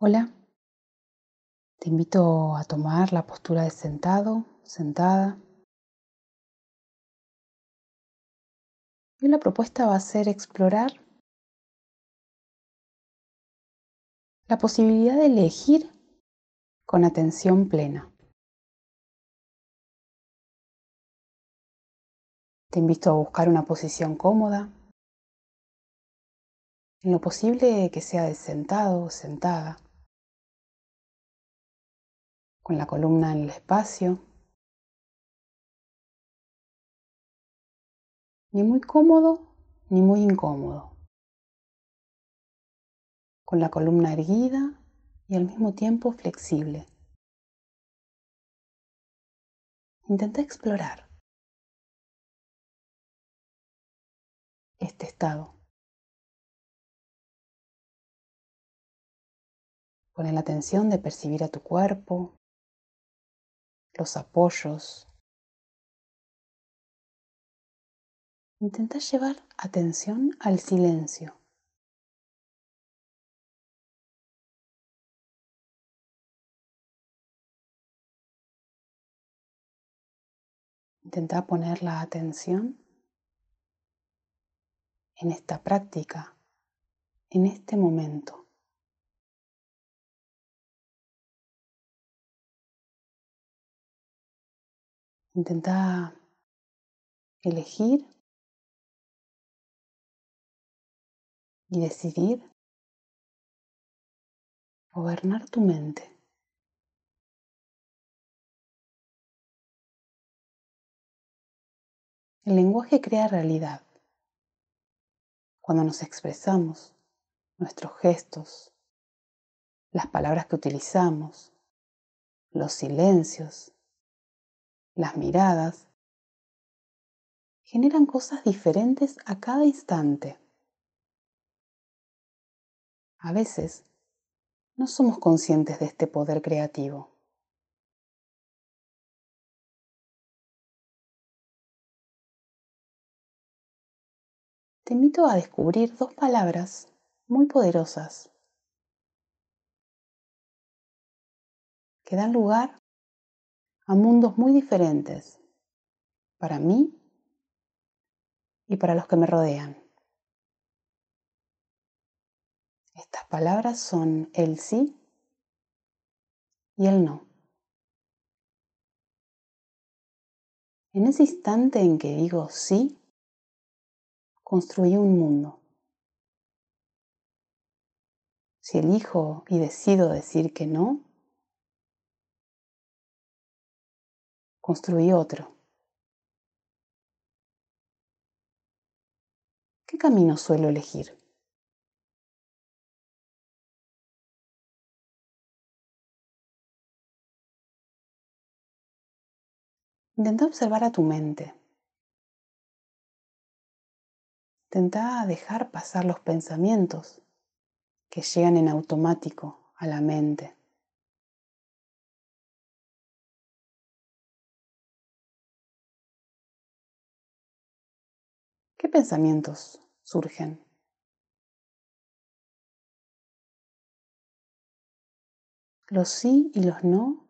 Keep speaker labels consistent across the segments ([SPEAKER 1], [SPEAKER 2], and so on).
[SPEAKER 1] Hola, te invito a tomar la postura de sentado, sentada. Y la propuesta va a ser explorar la posibilidad de elegir con atención plena. Te invito a buscar una posición cómoda, en lo posible que sea de sentado o sentada, con la columna en el espacio, ni muy cómodo ni muy incómodo, con la columna erguida y al mismo tiempo flexible. Intenta explorar este estado. Pone la atención de percibir a tu cuerpo, los apoyos. Intenta llevar atención al silencio. Intenta poner la atención en esta práctica, en este momento. Intenta elegir y decidir gobernar tu mente. El lenguaje crea realidad. Cuando nos expresamos, nuestros gestos, las palabras que utilizamos, los silencios, las miradas, generan cosas diferentes a cada instante. A veces no somos conscientes de este poder creativo. Te invito a descubrir dos palabras muy poderosas que dan lugar a mundos muy diferentes para mí y para los que me rodean. Estas palabras son el sí y el no. En ese instante en que digo sí, construí un mundo. Si elijo y decido decir que no, construí otro. ¿Qué camino suelo elegir? Intenta observar a tu mente. Intenta dejar pasar los pensamientos que llegan en automático a la mente. ¿Qué pensamientos surgen? Los sí y los no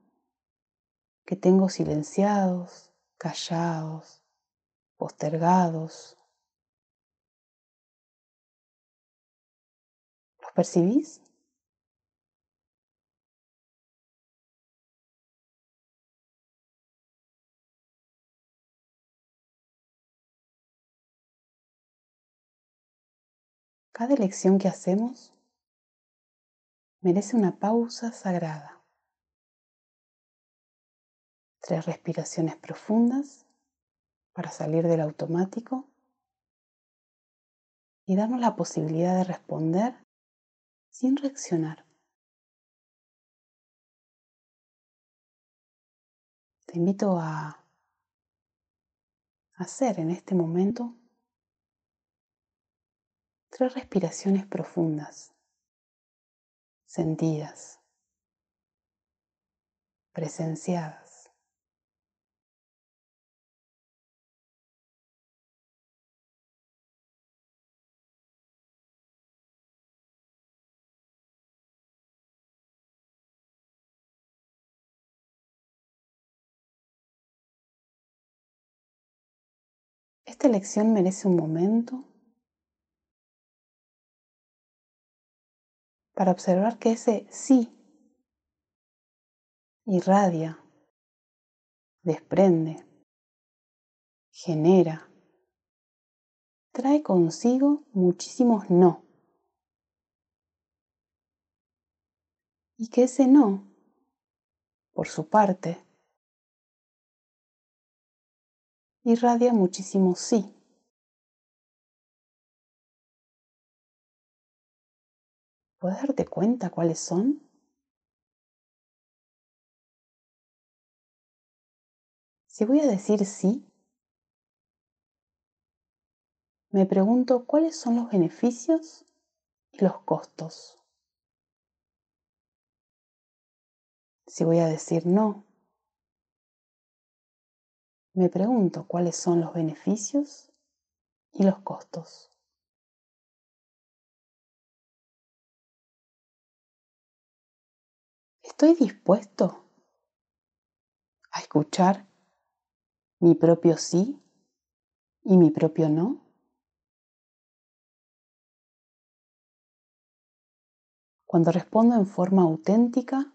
[SPEAKER 1] que tengo silenciados, callados, postergados. ¿Los percibís? Cada elección que hacemos merece una pausa sagrada. Tres respiraciones profundas para salir del automático y darnos la posibilidad de responder sin reaccionar. Te invito a hacer en este momento tres respiraciones profundas, sentidas, presenciadas. Esta lección merece un momento para observar que ese sí irradia, desprende, genera, trae consigo muchísimos no. Y que ese no, por su parte, irradia muchísimo sí. ¿Puedes darte cuenta cuáles son? Si voy a decir sí, me pregunto cuáles son los beneficios y los costos. Si voy a decir no, me pregunto cuáles son los beneficios y los costos. ¿Estoy dispuesto a escuchar mi propio sí y mi propio no? Cuando respondo en forma auténtica,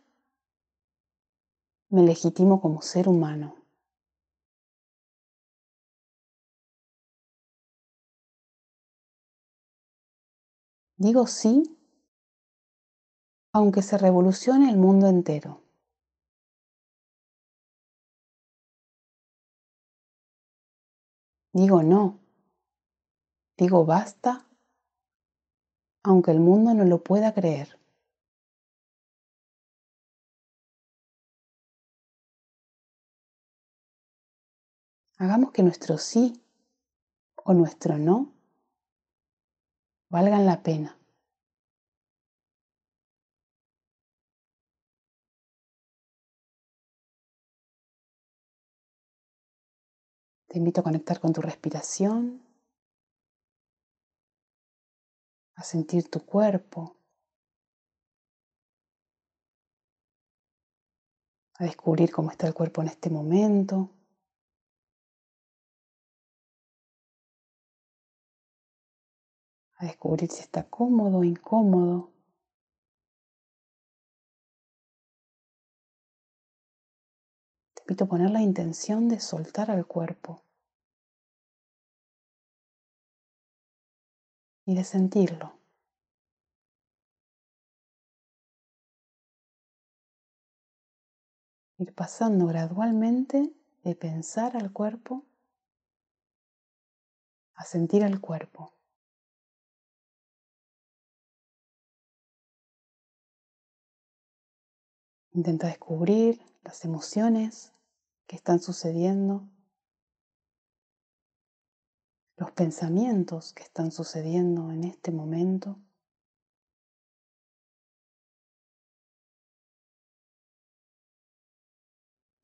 [SPEAKER 1] me legitimo como ser humano. Digo sí aunque se revolucione el mundo entero. Digo no. Digo basta, aunque el mundo no lo pueda creer. Hagamos que nuestro sí o nuestro no valgan la pena. Te invito a conectar con tu respiración, a sentir tu cuerpo, a descubrir cómo está el cuerpo en este momento. A descubrir si está cómodo o incómodo. Invito poner la intención de soltar al cuerpo. y de sentirlo. Ir pasando gradualmente de pensar al cuerpo a sentir al cuerpo. Intenta descubrir las emociones que están sucediendo los pensamientos que están sucediendo en este momento.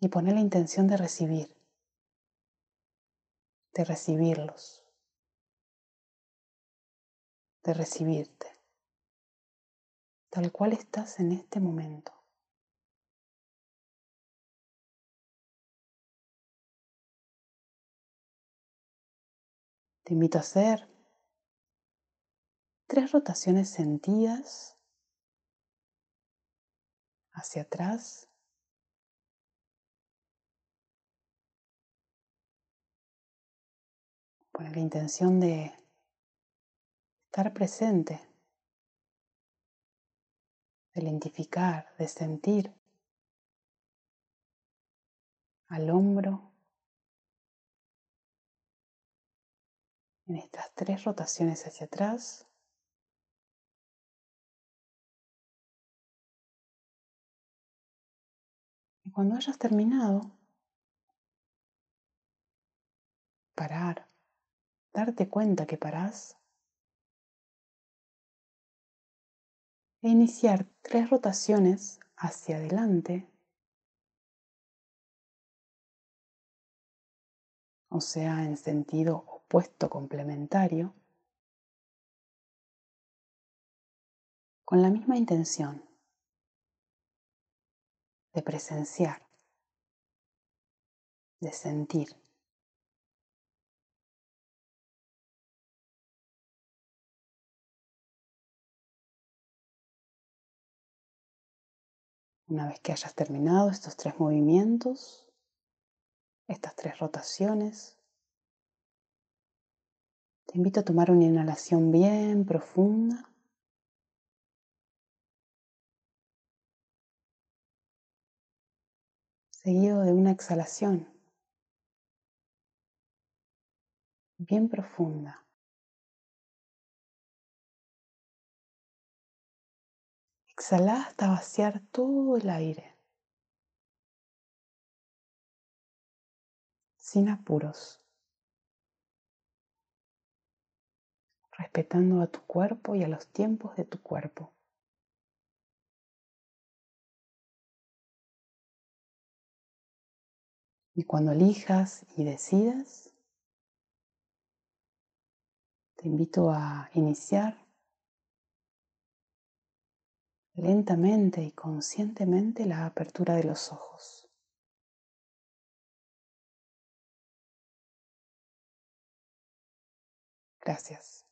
[SPEAKER 1] Y poner la intención de recibir, de recibirlos, de recibirte, tal cual estás en este momento. Te invito a hacer tres rotaciones sentidas hacia atrás. Con la intención de estar presente, de identificar, de sentir al hombro en estas tres rotaciones hacia atrás. Y cuando hayas terminado, parar, darte cuenta que parás e iniciar tres rotaciones hacia adelante, o sea, en sentido opuesto complementario con la misma intención de presenciar, de sentir. Una vez que hayas terminado estos tres movimientos, estas tres rotaciones, te invito a tomar una inhalación bien profunda. Seguido de una exhalación bien profunda. Exhala hasta vaciar todo el aire. Sin apuros. Respetando a tu cuerpo y a los tiempos de tu cuerpo. Y cuando elijas y decidas, te invito a iniciar lentamente y conscientemente la apertura de los ojos. Gracias.